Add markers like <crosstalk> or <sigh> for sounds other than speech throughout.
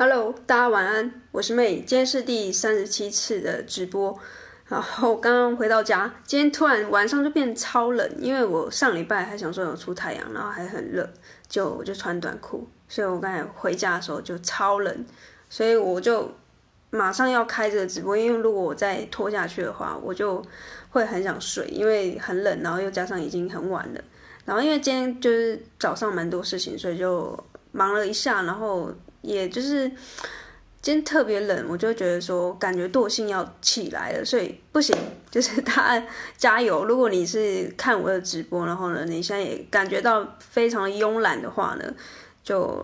Hello，大家晚安，我是妹今天是第三十七次的直播。然后刚刚回到家，今天突然晚上就变超冷，因为我上礼拜还想说有出太阳，然后还很热，就我就穿短裤，所以我刚才回家的时候就超冷，所以我就马上要开这个直播，因为如果我再拖下去的话，我就会很想睡，因为很冷，然后又加上已经很晚了，然后因为今天就是早上蛮多事情，所以就忙了一下，然后。也就是今天特别冷，我就觉得说感觉惰性要起来了，所以不行，就是 <laughs> 大家加油。如果你是看我的直播，然后呢，你现在也感觉到非常慵懒的话呢，就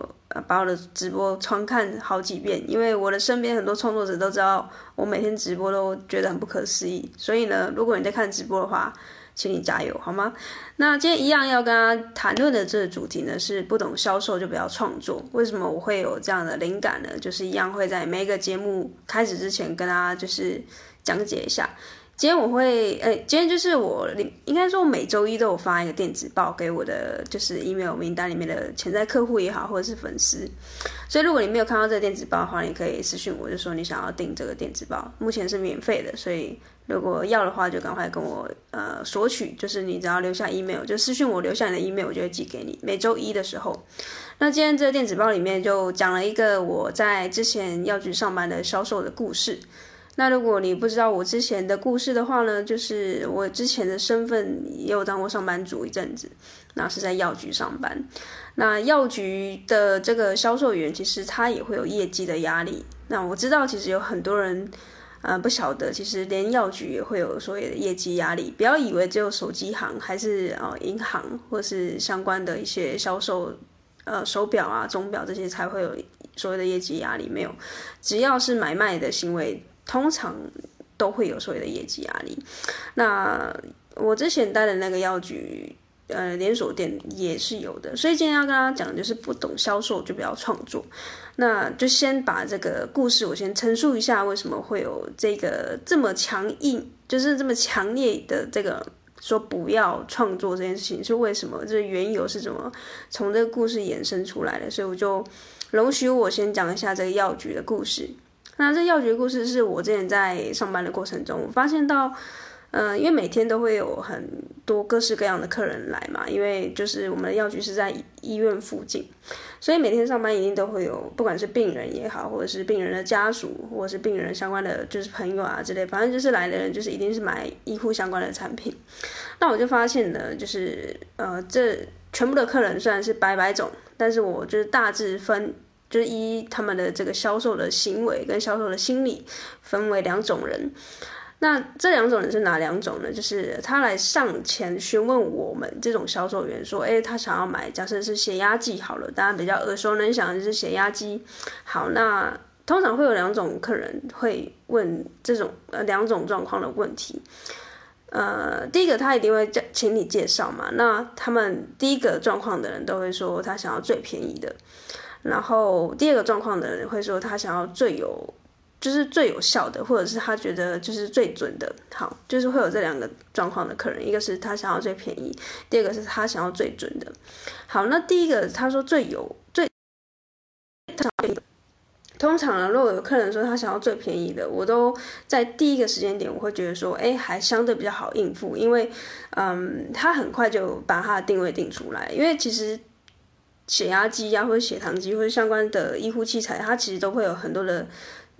把我的直播重看好几遍，因为我的身边很多创作者都知道我每天直播都觉得很不可思议，所以呢，如果你在看直播的话。请你加油，好吗？那今天一样要跟大家谈论的这个主题呢，是不懂销售就不要创作。为什么我会有这样的灵感呢？就是一样会在每一个节目开始之前跟大家就是讲解一下。今天我会，哎，今天就是我应该说每周一都有发一个电子报给我的就是 email 名单里面的潜在客户也好，或者是粉丝。所以如果你没有看到这个电子报的话，你可以私信我，就说你想要订这个电子报，目前是免费的，所以。如果要的话，就赶快跟我呃索取，就是你只要留下 email，就私信我留下你的 email，我就会寄给你。每周一的时候，那今天这个电子报里面就讲了一个我在之前药局上班的销售的故事。那如果你不知道我之前的故事的话呢，就是我之前的身份也有当过上班族一阵子，那是在药局上班。那药局的这个销售员其实他也会有业绩的压力。那我知道其实有很多人。呃，不晓得，其实连药局也会有所谓的业绩压力。不要以为只有手机行，还是呃银行或是相关的一些销售，呃手表啊、钟表这些才会有所谓的业绩压力。没有，只要是买卖的行为，通常都会有所谓的业绩压力。那我之前待的那个药局。呃，连锁店也是有的，所以今天要跟大家讲的就是不懂销售就不要创作。那就先把这个故事我先陈述一下，为什么会有这个这么强硬，就是这么强烈的这个说不要创作这件事情是为什么？这缘由是怎么从这个故事衍生出来的？所以我就容许我先讲一下这个药局的故事。那这药局故事是我之前在上班的过程中，我发现到。嗯、因为每天都会有很多各式各样的客人来嘛，因为就是我们的药局是在医院附近，所以每天上班一定都会有，不管是病人也好，或者是病人的家属，或者是病人相关的就是朋友啊之类，反正就是来的人就是一定是买医护相关的产品。那我就发现呢，就是呃，这全部的客人虽然是百百种，但是我就是大致分，就是依他们的这个销售的行为跟销售的心理分为两种人。那这两种人是哪两种呢？就是他来上前询问我们这种销售员说：“哎，他想要买，假设是血压计好了，大家比较耳熟能详的就是血压机。好，那通常会有两种客人会问这种呃两种状况的问题。呃，第一个他一定会叫请你介绍嘛。那他们第一个状况的人都会说他想要最便宜的，然后第二个状况的人会说他想要最有。就是最有效的，或者是他觉得就是最准的。好，就是会有这两个状况的客人，一个是他想要最便宜，第二个是他想要最准的。好，那第一个他说最有最，通常呢，如果有客人说他想要最便宜的，我都在第一个时间点，我会觉得说，哎，还相对比较好应付，因为嗯，他很快就把他的定位定出来，因为其实血压机呀，或者血糖机，或者相关的医护器材，它其实都会有很多的。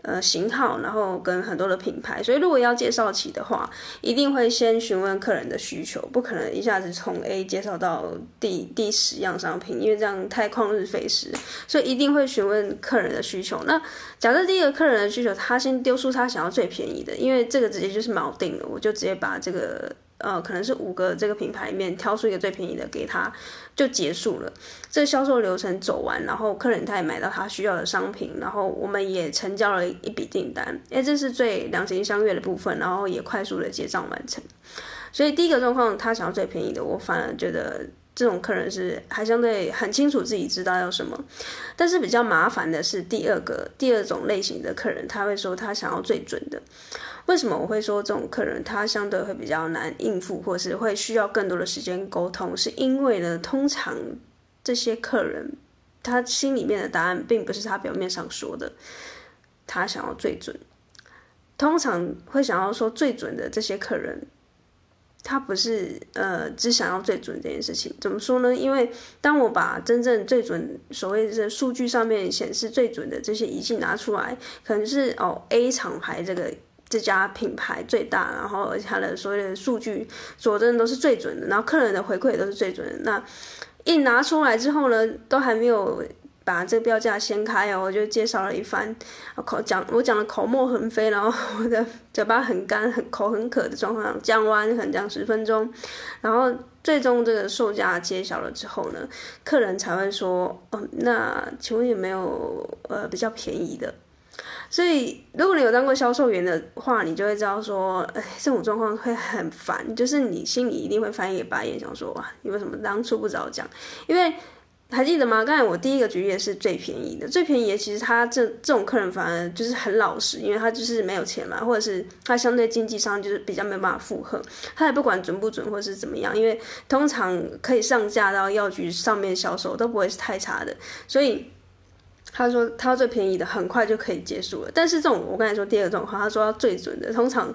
呃，型号，然后跟很多的品牌，所以如果要介绍起的话，一定会先询问客人的需求，不可能一下子从 A 介绍到第第十样商品，因为这样太旷日费时，所以一定会询问客人的需求。那假设第一个客人的需求，他先丢出他想要最便宜的，因为这个直接就是锚定了，我就直接把这个。呃，可能是五个这个品牌里面挑出一个最便宜的给他，就结束了。这销售流程走完，然后客人他也买到他需要的商品，然后我们也成交了一笔订单。哎，这是最两情相悦的部分，然后也快速的结账完成。所以第一个状况，他想要最便宜的，我反而觉得这种客人是还相对很清楚自己知道要什么。但是比较麻烦的是第二个第二种类型的客人，他会说他想要最准的。为什么我会说这种客人他相对会比较难应付，或是会需要更多的时间沟通？是因为呢，通常这些客人他心里面的答案并不是他表面上说的，他想要最准。通常会想要说最准的这些客人，他不是呃只想要最准这件事情。怎么说呢？因为当我把真正最准所谓的数据上面显示最准的这些仪器拿出来，可能是哦 A 厂牌这个这家品牌最大，然后而且它的所有的数据佐证都是最准的，然后客人的回馈也都是最准的。那一拿出来之后呢，都还没有。把这个标价掀开哦，我就介绍了一番，口讲我讲的口沫横飞，然后我的嘴巴很干、很口很渴的状况下讲完，可能讲十分钟，然后最终这个售价揭晓了之后呢，客人才会说，哦，那请问有没有呃比较便宜的？所以如果你有当过销售员的话，你就会知道说，哎，这种状况会很烦，就是你心里一定会翻一个白眼，想说哇，你为什么当初不早讲？因为。还记得吗？刚才我第一个举例是最便宜的，最便宜的其实他这这种客人反而就是很老实，因为他就是没有钱嘛，或者是他相对经济上就是比较没有办法负荷，他也不管准不准或是怎么样，因为通常可以上架到药局上面销售都不会是太差的，所以他说他最便宜的很快就可以结束了。但是这种我刚才说第二个状况，他说要最准的，通常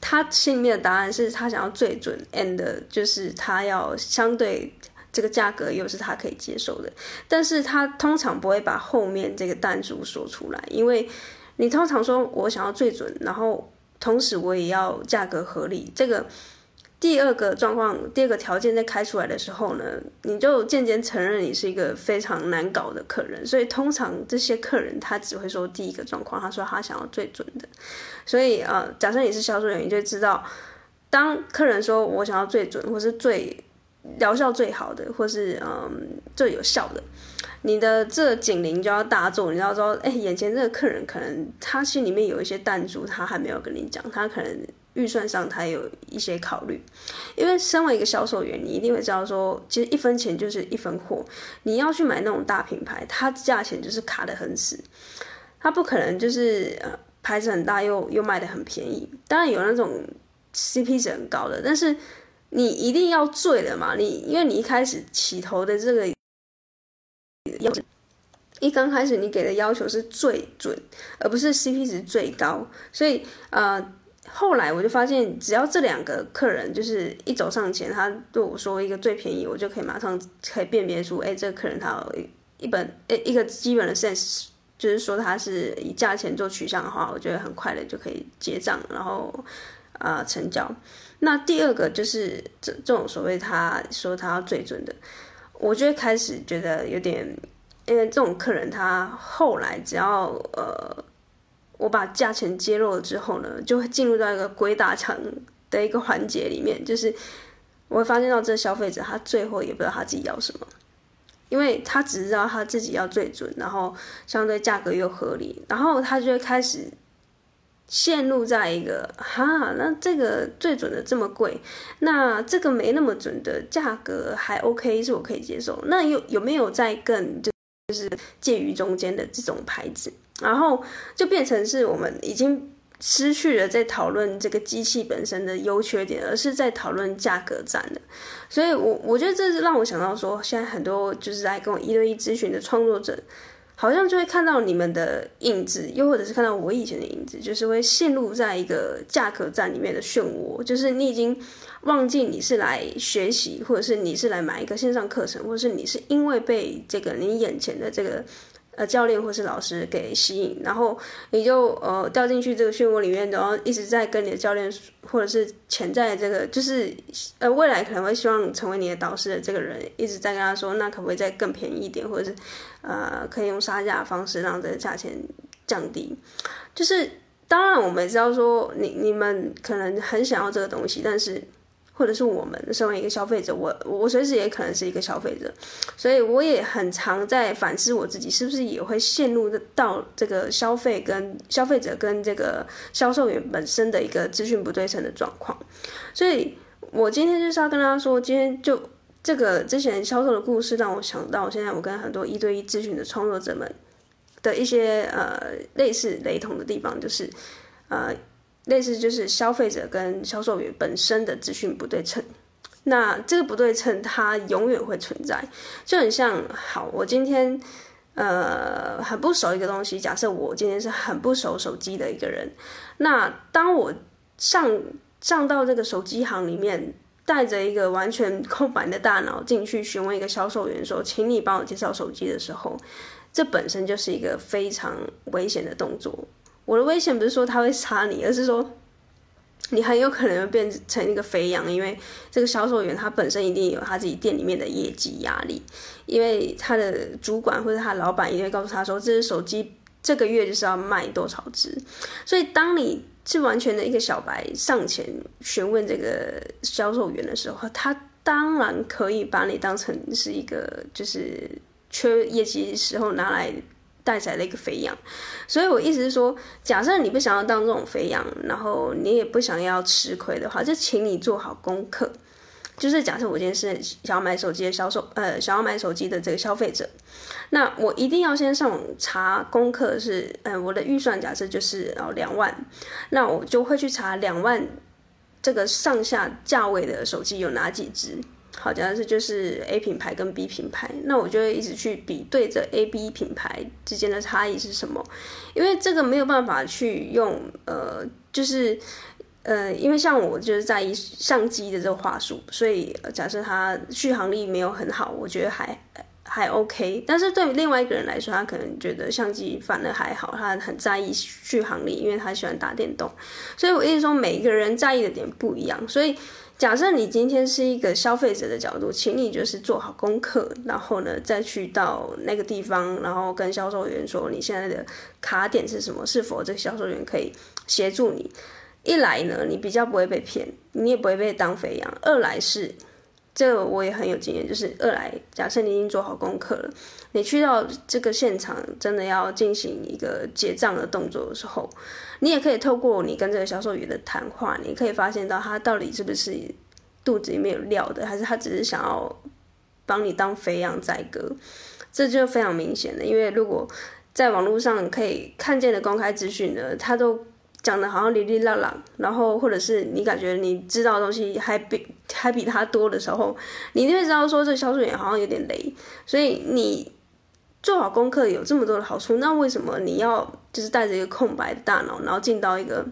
他心里面的答案是他想要最准，and 就是他要相对。这个价格又是他可以接受的，但是他通常不会把后面这个弹珠说出来，因为你通常说我想要最准，然后同时我也要价格合理。这个第二个状况，第二个条件在开出来的时候呢，你就渐渐承认你是一个非常难搞的客人。所以通常这些客人他只会说第一个状况，他说他想要最准的。所以呃，假设你是销售员，你就知道，当客人说我想要最准，或是最。疗效最好的，或是嗯最有效的，你的这个警铃就要大作。你要说，哎，眼前这个客人可能他心里面有一些弹珠，他还没有跟你讲，他可能预算上他有一些考虑。因为身为一个销售员，你一定会知道说，其实一分钱就是一分货。你要去买那种大品牌，它价钱就是卡得很死，它不可能就是呃牌子很大又又卖得很便宜。当然有那种 CP 值很高的，但是。你一定要醉了嘛？你因为你一开始起头的这个要一刚开始你给的要求是最准，而不是 CP 值最高，所以呃后来我就发现，只要这两个客人就是一走上前，他对我说一个最便宜，我就可以马上可以辨别出，哎，这个客人他有一本诶一个基本的 sense，就是说他是以价钱做取向的话，我觉得很快的就可以结账，然后呃成交。那第二个就是这这种所谓他说他要最准的，我就会开始觉得有点，因为这种客人他后来只要呃我把价钱揭露了之后呢，就会进入到一个鬼打墙的一个环节里面，就是我会发现到这消费者他最后也不知道他自己要什么，因为他只知道他自己要最准，然后相对价格又合理，然后他就会开始。陷入在一个哈，那这个最准的这么贵，那这个没那么准的价格还 OK，是我可以接受。那有有没有在更就是介于中间的这种牌子？然后就变成是我们已经失去了在讨论这个机器本身的优缺点，而是在讨论价格战的。所以，我我觉得这是让我想到说，现在很多就是在跟我一对一咨询的创作者。好像就会看到你们的影子，又或者是看到我以前的影子，就是会陷入在一个价格战里面的漩涡，就是你已经忘记你是来学习，或者是你是来买一个线上课程，或者是你是因为被这个你眼前的这个。呃，教练或是老师给吸引，然后你就呃掉进去这个漩涡里面，然后一直在跟你的教练或者是潜在的这个，就是呃未来可能会希望成为你的导师的这个人，一直在跟他说，那可不可以再更便宜一点，或者是呃可以用杀价的方式让这个价钱降低？就是当然我们也知道说，你你们可能很想要这个东西，但是。或者是我们身为一个消费者，我我随时也可能是一个消费者，所以我也很常在反思我自己是不是也会陷入到这个消费跟消费者跟这个销售员本身的一个资讯不对称的状况。所以我今天就是要跟大家说，今天就这个之前销售的故事让我想到，现在我跟很多一对一咨询的创作者们的一些呃类似雷同的地方，就是呃。类似就是消费者跟销售员本身的资讯不对称，那这个不对称它永远会存在，就很像，好，我今天呃很不熟一个东西，假设我今天是很不熟手机的一个人，那当我上上到这个手机行里面。带着一个完全空白的大脑进去询问一个销售员说：“请你帮我介绍手机”的时候，这本身就是一个非常危险的动作。我的危险不是说他会杀你，而是说你很有可能变成一个肥羊，因为这个销售员他本身一定有他自己店里面的业绩压力，因为他的主管或者他老板一定会告诉他说：“这只手机这个月就是要卖多少只。”所以当你是完全的一个小白上前询问这个销售员的时候，他当然可以把你当成是一个就是缺业绩时候拿来带起来的一个肥羊。所以我意思是说，假设你不想要当这种肥羊，然后你也不想要吃亏的话，就请你做好功课。就是假设我今天是想要买手机的销售，呃，想要买手机的这个消费者，那我一定要先上网查功课是，呃，我的预算假设就是哦两万，那我就会去查两万这个上下价位的手机有哪几支。好，假设就是 A 品牌跟 B 品牌，那我就会一直去比对着 A、B 品牌之间的差异是什么，因为这个没有办法去用，呃，就是。呃，因为像我就是在意相机的这个话术，所以假设它续航力没有很好，我觉得还还 OK。但是对于另外一个人来说，他可能觉得相机反而还好，他很在意续航力，因为他喜欢打电动。所以我一直说，每一个人在意的点不一样。所以假设你今天是一个消费者的角度，请你就是做好功课，然后呢再去到那个地方，然后跟销售员说你现在的卡点是什么，是否这个销售员可以协助你。一来呢，你比较不会被骗，你也不会被当肥羊；二来是，这个我也很有经验，就是二来，假设你已经做好功课了，你去到这个现场，真的要进行一个结账的动作的时候，你也可以透过你跟这个销售员的谈话，你可以发现到他到底是不是肚子里面有料的，还是他只是想要帮你当肥羊宰割，这就非常明显的，因为如果在网络上可以看见的公开资讯呢，他都。讲的好像哩哩啦啦，然后或者是你感觉你知道的东西还比还比他多的时候，你就会知道说这销售员好像有点雷。所以你做好功课有这么多的好处，那为什么你要就是带着一个空白的大脑，然后进到一个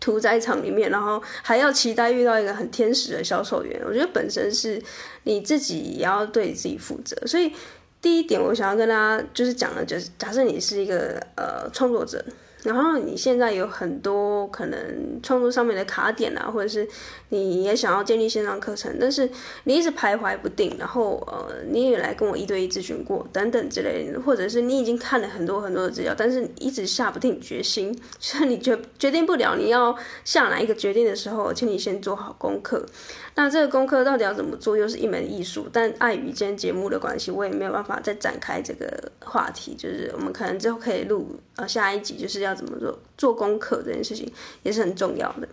屠宰场里面，然后还要期待遇到一个很天使的销售员？我觉得本身是你自己也要对自己负责。所以第一点，我想要跟大家就是讲的，就是假设你是一个呃创作者。然后你现在有很多可能创作上面的卡点啊，或者是你也想要建立线上课程，但是你一直徘徊不定，然后呃你也来跟我一对一咨询过等等之类的，或者是你已经看了很多很多的资料，但是一直下不定决心，所以你决决定不了你要下哪一个决定的时候，请你先做好功课。那这个功课到底要怎么做，又是一门艺术。但碍于今天节目的关系，我也没有办法再展开这个话题。就是我们可能之后可以录呃下一集，就是要怎么做做功课这件事情也是很重要的。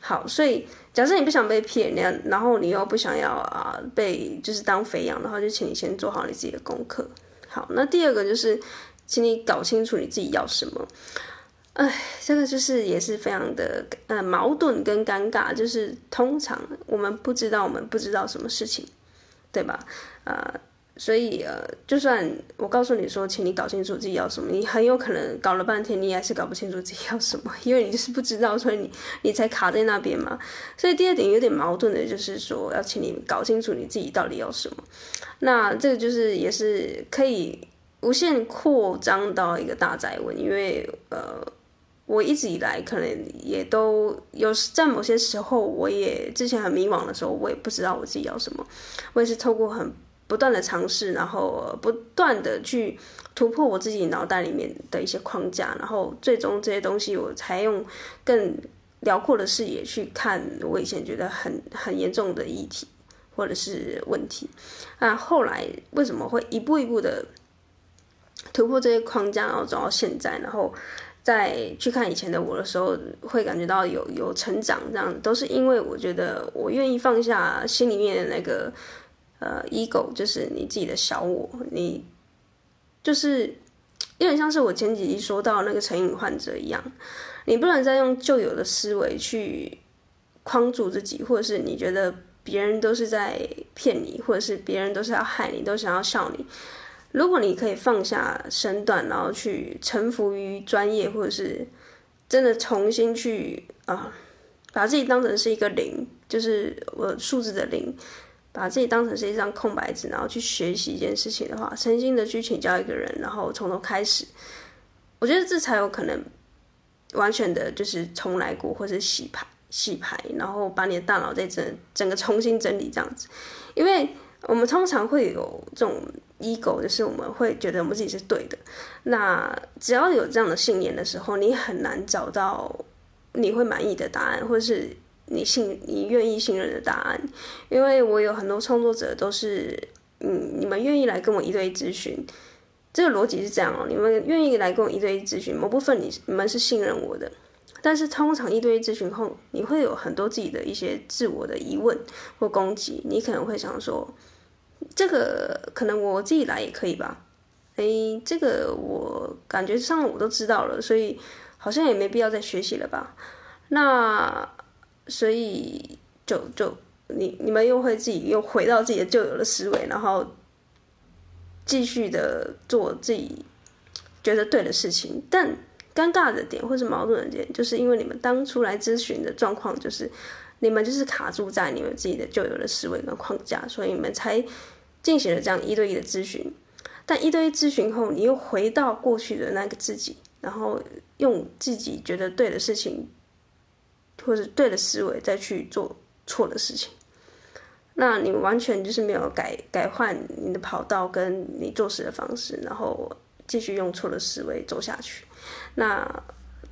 好，所以假设你不想被骗，然然后你又不想要啊被就是当肥羊的话，就请你先做好你自己的功课。好，那第二个就是，请你搞清楚你自己要什么。哎，这个就是也是非常的呃矛盾跟尴尬，就是通常我们不知道我们不知道什么事情，对吧？呃，所以呃，就算我告诉你说，请你搞清楚自己要什么，你很有可能搞了半天，你还是搞不清楚自己要什么，因为你就是不知道，所以你你才卡在那边嘛。所以第二点有点矛盾的，就是说要请你搞清楚你自己到底要什么。那这个就是也是可以无限扩张到一个大哉问，因为呃。我一直以来可能也都有在某些时候，我也之前很迷惘的时候，我也不知道我自己要什么。我也是透过很不断的尝试，然后不断的去突破我自己脑袋里面的一些框架，然后最终这些东西，我才用更辽阔的视野去看我以前觉得很很严重的议题或者是问题。那后来为什么会一步一步的突破这些框架，然后走到现在，然后。在去看以前的我的时候，会感觉到有有成长，这样都是因为我觉得我愿意放下心里面的那个呃 ego，就是你自己的小我，你就是有点像是我前几集说到那个成瘾患者一样，你不能再用旧有的思维去框住自己，或者是你觉得别人都是在骗你，或者是别人都是要害你，都想要笑你。如果你可以放下身段，然后去臣服于专业，或者是真的重新去啊，把自己当成是一个零，就是我数字的零，把自己当成是一张空白纸，然后去学习一件事情的话，诚心的去请教一个人，然后从头开始，我觉得这才有可能完全的就是重来过，或者洗牌洗牌，然后把你的大脑再整整个重新整理这样子，因为我们通常会有这种。ego 就是我们会觉得我们自己是对的，那只要有这样的信念的时候，你很难找到你会满意的答案，或者是你信你愿意信任的答案。因为我有很多创作者都是，嗯，你们愿意来跟我一对一咨询，这个逻辑是这样哦，你们愿意来跟我一对一咨询，某部分你你们是信任我的，但是通常一对一咨询后，你会有很多自己的一些自我的疑问或攻击，你可能会想说。这个可能我自己来也可以吧，哎，这个我感觉上我都知道了，所以好像也没必要再学习了吧？那所以就就你你们又会自己又回到自己的旧有的思维，然后继续的做自己觉得对的事情。但尴尬的点或是矛盾的点，就是因为你们当初来咨询的状况，就是你们就是卡住在你们自己的旧有的思维跟框架，所以你们才。进行了这样一对一的咨询，但一对一咨询后，你又回到过去的那个自己，然后用自己觉得对的事情，或者对的思维再去做错的事情，那你完全就是没有改改换你的跑道跟你做事的方式，然后继续用错的思维走下去，那。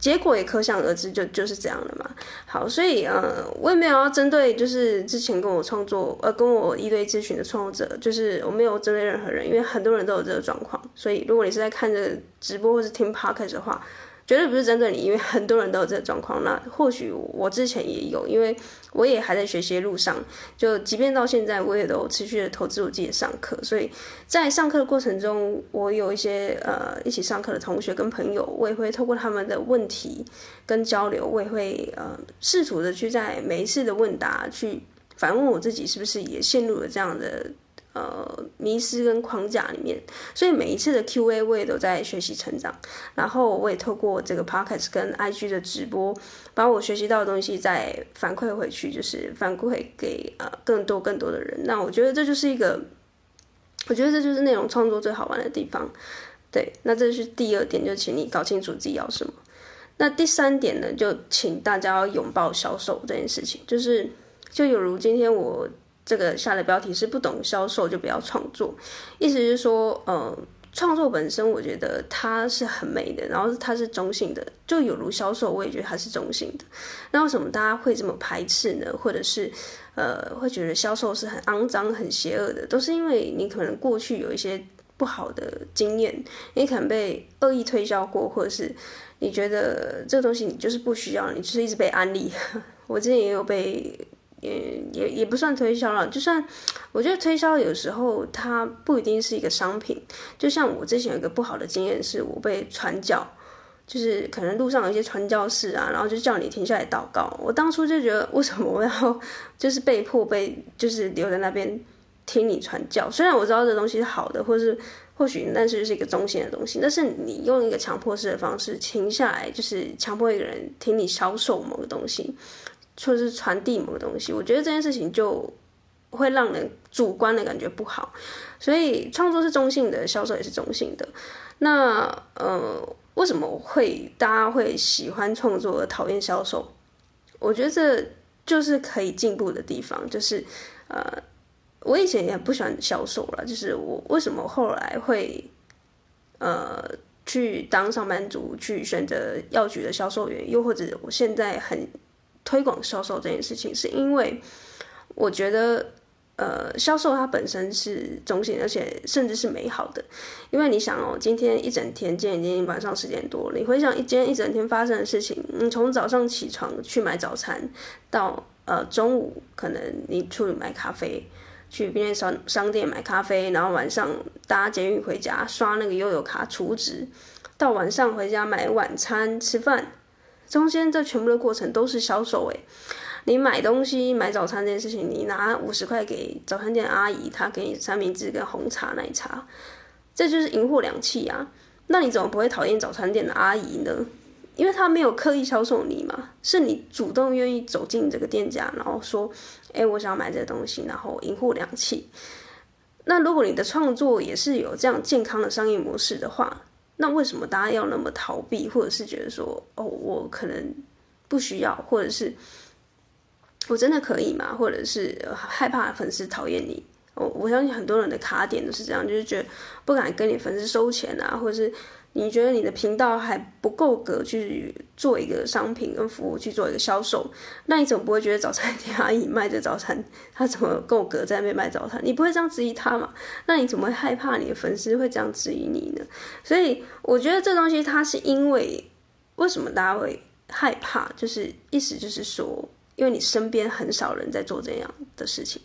结果也可想而知就，就是这样的嘛。好，所以呃，我也没有要针对就是之前跟我创作呃跟我一对咨询的创作者，就是我没有针对任何人，因为很多人都有这个状况。所以如果你是在看着直播或是听 podcast 的话。绝对不是针对你，因为很多人都有这个状况。那或许我之前也有，因为我也还在学习路上。就即便到现在，我也都持续的投资我自己上课。所以在上课的过程中，我有一些呃一起上课的同学跟朋友，我也会透过他们的问题跟交流，我也会呃试图的去在每一次的问答去反问我自己，是不是也陷入了这样的。呃，迷失跟框架里面，所以每一次的 Q&A 我也都在学习成长，然后我也透过这个 Podcast 跟 IG 的直播，把我学习到的东西再反馈回去，就是反馈给呃更多更多的人。那我觉得这就是一个，我觉得这就是内容创作最好玩的地方。对，那这是第二点，就请你搞清楚自己要什么。那第三点呢，就请大家要拥抱销售这件事情，就是就有如今天我。这个下的标题是不懂销售就不要创作，意思是说，呃，创作本身我觉得它是很美的，然后它是中性的，就有如销售，我也觉得它是中性的。那为什么大家会这么排斥呢？或者是呃，会觉得销售是很肮脏、很邪恶的？都是因为你可能过去有一些不好的经验，你可能被恶意推销过，或者是你觉得这个东西你就是不需要，你就是一直被安利。<laughs> 我之前也有被。也也也不算推销了，就算我觉得推销有时候它不一定是一个商品。就像我之前有一个不好的经验，是我被传教，就是可能路上有一些传教士啊，然后就叫你停下来祷告。我当初就觉得，为什么我要就是被迫被就是留在那边听你传教？虽然我知道这东西是好的，或是或许但是是一个中性的东西，但是你用一个强迫式的方式停下来，就是强迫一个人听你销售某个东西。就是传递某个东西，我觉得这件事情就会让人主观的感觉不好，所以创作是中性的，销售也是中性的。那呃，为什么会大家会喜欢创作而讨厌销售？我觉得这就是可以进步的地方。就是呃，我以前也不喜欢销售了，就是我为什么后来会呃去当上班族，去选择药局的销售员，又或者我现在很。推广销售这件事情，是因为我觉得，呃，销售它本身是中性，而且甚至是美好的。因为你想哦，今天一整天，今天已经晚上十点多了，你回想一今天一整天发生的事情，你从早上起床去买早餐，到呃中午可能你出去买咖啡，去便利商商店买咖啡，然后晚上搭捷运回家刷那个悠游卡储值，到晚上回家买晚餐吃饭。中间这全部的过程都是销售诶，你买东西买早餐这件事情，你拿五十块给早餐店阿姨，她给你三明治跟红茶奶茶，这就是银货两訖啊。那你怎么不会讨厌早餐店的阿姨呢？因为她没有刻意销售你嘛，是你主动愿意走进这个店家，然后说，哎，我想买这东西，然后银货两訖。那如果你的创作也是有这样健康的商业模式的话，那为什么大家要那么逃避，或者是觉得说，哦，我可能不需要，或者是我真的可以吗？或者是害怕粉丝讨厌你？我我相信很多人的卡点都是这样，就是觉得不敢跟你粉丝收钱啊，或者是。你觉得你的频道还不够格去做一个商品跟服务去做一个销售，那你怎么不会觉得早餐店阿姨卖的早餐，她怎么够格在那边卖早餐？你不会这样质疑她嘛？那你怎么会害怕你的粉丝会这样质疑你呢？所以我觉得这东西它是因为为什么大家会害怕，就是意思就是说，因为你身边很少人在做这样的事情。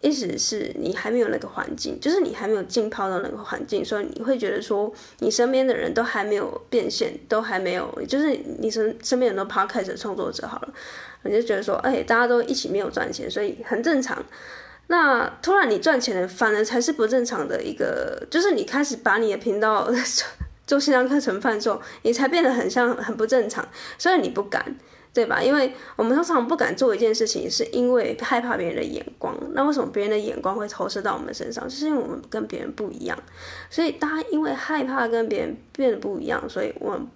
意思是你还没有那个环境，就是你还没有浸泡到那个环境，所以你会觉得说，你身边的人都还没有变现，都还没有，就是你身身边很多 podcast 创作者好了，你就觉得说，哎、大家都一起没有赚钱，所以很正常。那突然你赚钱了，反而才是不正常的一个，就是你开始把你的频道 <laughs> 做线上课程贩售，你才变得很像很不正常，所以你不敢。对吧？因为我们通常不敢做一件事情，是因为害怕别人的眼光。那为什么别人的眼光会投射到我们身上？就是因为我们跟别人不一样。所以大家因为害怕跟别人变得不一样，所以我们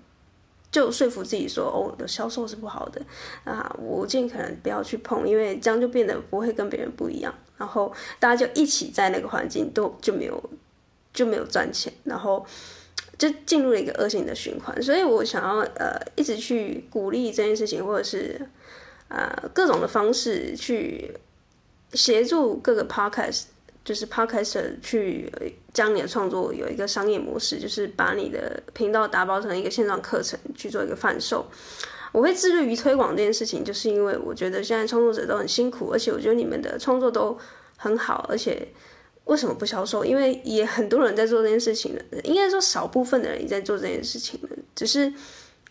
就说服自己说：“哦，我的销售是不好的啊，我尽可能不要去碰，因为这样就变得不会跟别人不一样。”然后大家就一起在那个环境都就没有就没有赚钱，然后。就进入了一个恶性的循环，所以我想要呃一直去鼓励这件事情，或者是呃各种的方式去协助各个 podcast，就是 podcaster 去将你的创作有一个商业模式，就是把你的频道打包成一个线上课程去做一个贩售。我会致力于推广这件事情，就是因为我觉得现在创作者都很辛苦，而且我觉得你们的创作都很好，而且。为什么不销售？因为也很多人在做这件事情了，应该说少部分的人也在做这件事情了，只是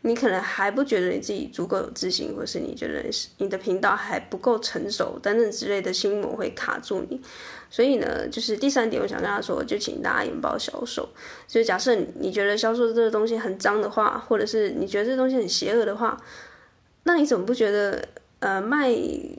你可能还不觉得你自己足够有自信，或是你觉得你的频道还不够成熟等等之类的心魔会卡住你。所以呢，就是第三点，我想跟他说，就请大家拥抱销售。所以假设你觉得销售这个东西很脏的话，或者是你觉得这个东西很邪恶的话，那你怎么不觉得？呃，卖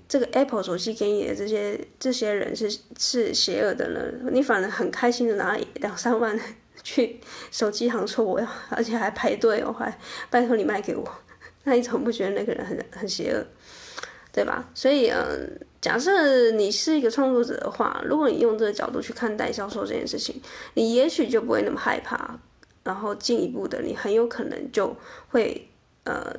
这个 Apple 手机给你的这些这些人是是邪恶的呢？你反而很开心的拿两三万 <laughs> 去手机行说我要，而且还排队，我还拜托你卖给我，<laughs> 那你怎么不觉得那个人很很邪恶，对吧？所以，嗯、呃，假设你是一个创作者的话，如果你用这个角度去看待销售这件事情，你也许就不会那么害怕，然后进一步的，你很有可能就会呃。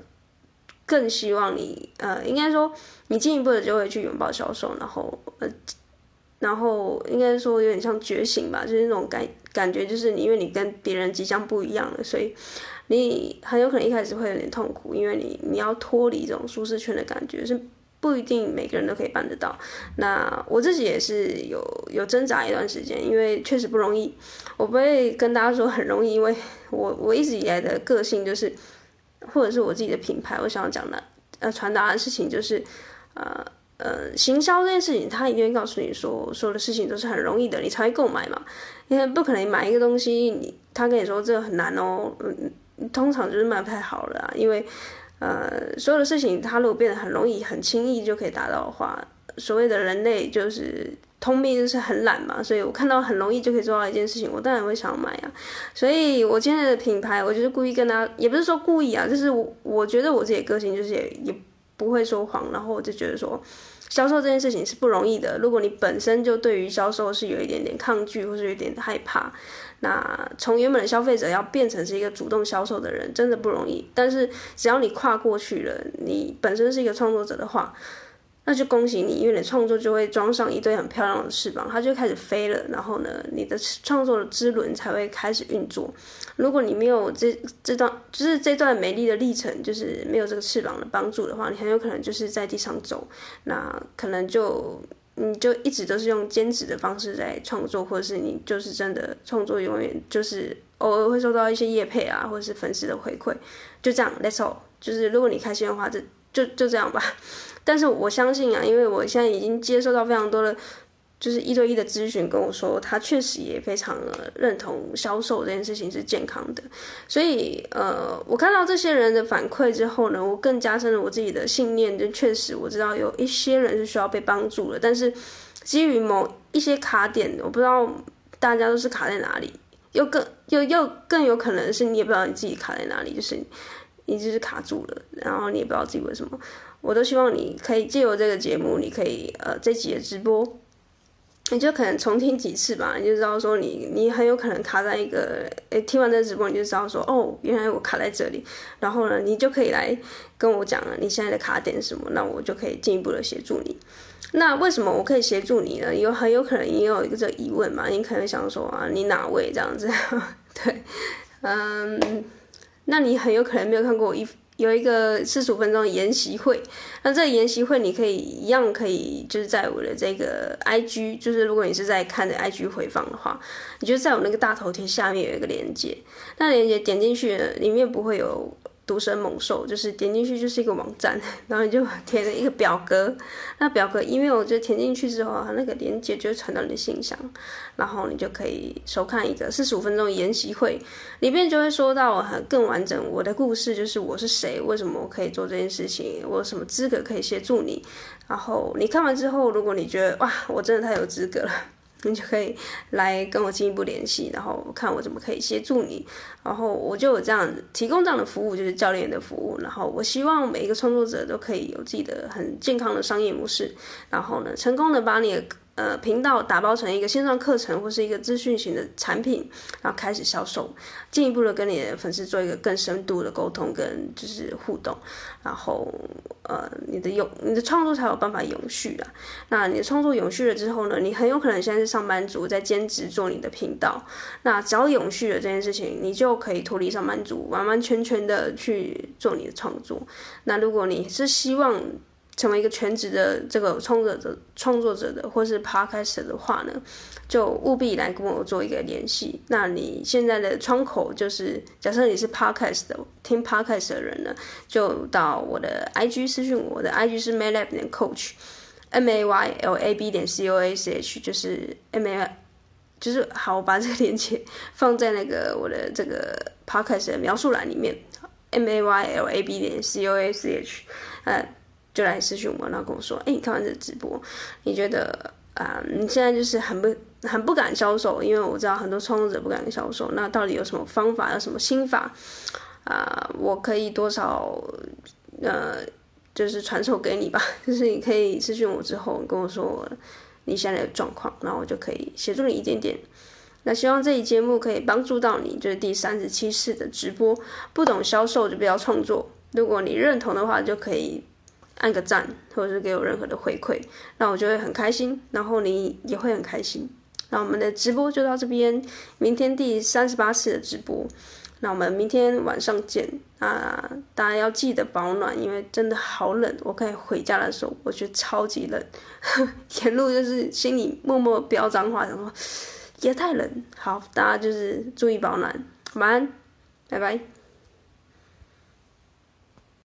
更希望你，呃，应该说你进一步的就会去拥抱销售，然后，呃，然后应该说有点像觉醒吧，就是那种感感觉，就是你因为你跟别人即将不一样了，所以你很有可能一开始会有点痛苦，因为你你要脱离这种舒适圈的感觉，是不一定每个人都可以办得到。那我自己也是有有挣扎一段时间，因为确实不容易。我不会跟大家说很容易，因为我我一直以来的个性就是。或者是我自己的品牌，我想要讲的，呃，传达的事情就是，呃呃，行销这件事情，他一定会告诉你说，所有的事情都是很容易的，你才会购买嘛。因为不可能买一个东西，你他跟你说这个很难哦，嗯，通常就是卖不太好了。因为，呃，所有的事情，他如果变得很容易、很轻易就可以达到的话，所谓的人类就是。通病就是很懒嘛，所以我看到很容易就可以做到一件事情，我当然会想买啊。所以我今天的品牌，我就是故意跟他，也不是说故意啊，就是我我觉得我自己个性就是也也不会说谎，然后我就觉得说，销售这件事情是不容易的。如果你本身就对于销售是有一点点抗拒或是有点害怕，那从原本的消费者要变成是一个主动销售的人，真的不容易。但是只要你跨过去了，你本身是一个创作者的话。那就恭喜你，因为你创作就会装上一对很漂亮的翅膀，它就开始飞了。然后呢，你的创作的之轮才会开始运作。如果你没有这这段，就是这段美丽的历程，就是没有这个翅膀的帮助的话，你很有可能就是在地上走。那可能就你就一直都是用兼职的方式在创作，或者是你就是真的创作永远就是偶尔会收到一些业配啊，或者是粉丝的回馈，就这样。Let's all。就是如果你开心的话，这。就就这样吧。但是我相信啊，因为我现在已经接受到非常多的。就是一对一的咨询跟我说，他确实也非常的认同销售这件事情是健康的，所以呃，我看到这些人的反馈之后呢，我更加深了我自己的信念，就确实我知道有一些人是需要被帮助的，但是基于某一些卡点，我不知道大家都是卡在哪里，又更又又更有可能是你也不知道你自己卡在哪里，就是你就是卡住了，然后你也不知道自己为什么，我都希望你可以借由这个节目，你可以呃这集的直播。你就可能重听几次吧，你就知道说你你很有可能卡在一个，诶，听完这个直播你就知道说，哦，原来我卡在这里，然后呢，你就可以来跟我讲了，你现在的卡点是什么，那我就可以进一步的协助你。那为什么我可以协助你呢？有很有可能也有一个这疑问嘛，你可能想说啊，你哪位这样子？<laughs> 对，嗯，那你很有可能没有看过一。有一个四十五分钟的研习会，那这个研习会你可以一样可以就是在我的这个 IG，就是如果你是在看的 IG 回放的话，你就在我那个大头贴下面有一个链接，那链接点进去里面不会有。独生猛兽就是点进去就是一个网站，<laughs> 然后你就填了一个表格，那表格因为我就填进去之后，它那个链接就传到你的信箱，然后你就可以收看一个四十五分钟的研习会，里面就会说到很更完整我的故事，就是我是谁，为什么我可以做这件事情，我有什么资格可以协助你，然后你看完之后，如果你觉得哇，我真的太有资格了。你就可以来跟我进一步联系，然后看我怎么可以协助你，然后我就有这样提供这样的服务，就是教练的服务。然后我希望每一个创作者都可以有自己的很健康的商业模式，然后呢，成功的把你的。呃，频道打包成一个线上课程或是一个资讯型的产品，然后开始销售，进一步的跟你的粉丝做一个更深度的沟通跟就是互动，然后呃，你的永你的创作才有办法永续啊。那你的创作永续了之后呢，你很有可能现在是上班族在兼职做你的频道，那只要永续了这件事情，你就可以脱离上班族，完完全全的去做你的创作。那如果你是希望，成为一个全职的这个创作者、创作者的，或是 Podcast 的话呢，就务必来跟我做一个联系。那你现在的窗口就是，假设你是 Podcast 的听 Podcast 的人呢，就到我的 IG 私讯我，我的 IG 是 maylab 点 coach，M A Y L A B 点 C O A C H，就是 M A，就是好，我把这个链接放在那个我的这个 Podcast 的描述栏里面，M A Y L A B 点 C O A C H，嗯。就来私讯我，然后跟我说：“哎，你看完这个直播，你觉得啊、你现在就是很不很不敢销售，因为我知道很多创作者不敢销售。那到底有什么方法，有什么心法啊、我可以多少呃，就是传授给你吧。<laughs> 就是你可以私讯我之后跟我说你现在的状况，然后我就可以协助你一点点。那希望这一节目可以帮助到你，就是第三十七次的直播。不懂销售就不要创作。如果你认同的话，就可以。”按个赞，或者是给我任何的回馈，那我就会很开心，然后你也会很开心。那我们的直播就到这边，明天第三十八次的直播，那我们明天晚上见啊！大家要记得保暖，因为真的好冷。我可以回家的时候，我觉得超级冷，<laughs> 沿路就是心里默默飙脏话，然后也太冷。好，大家就是注意保暖，晚安，拜拜。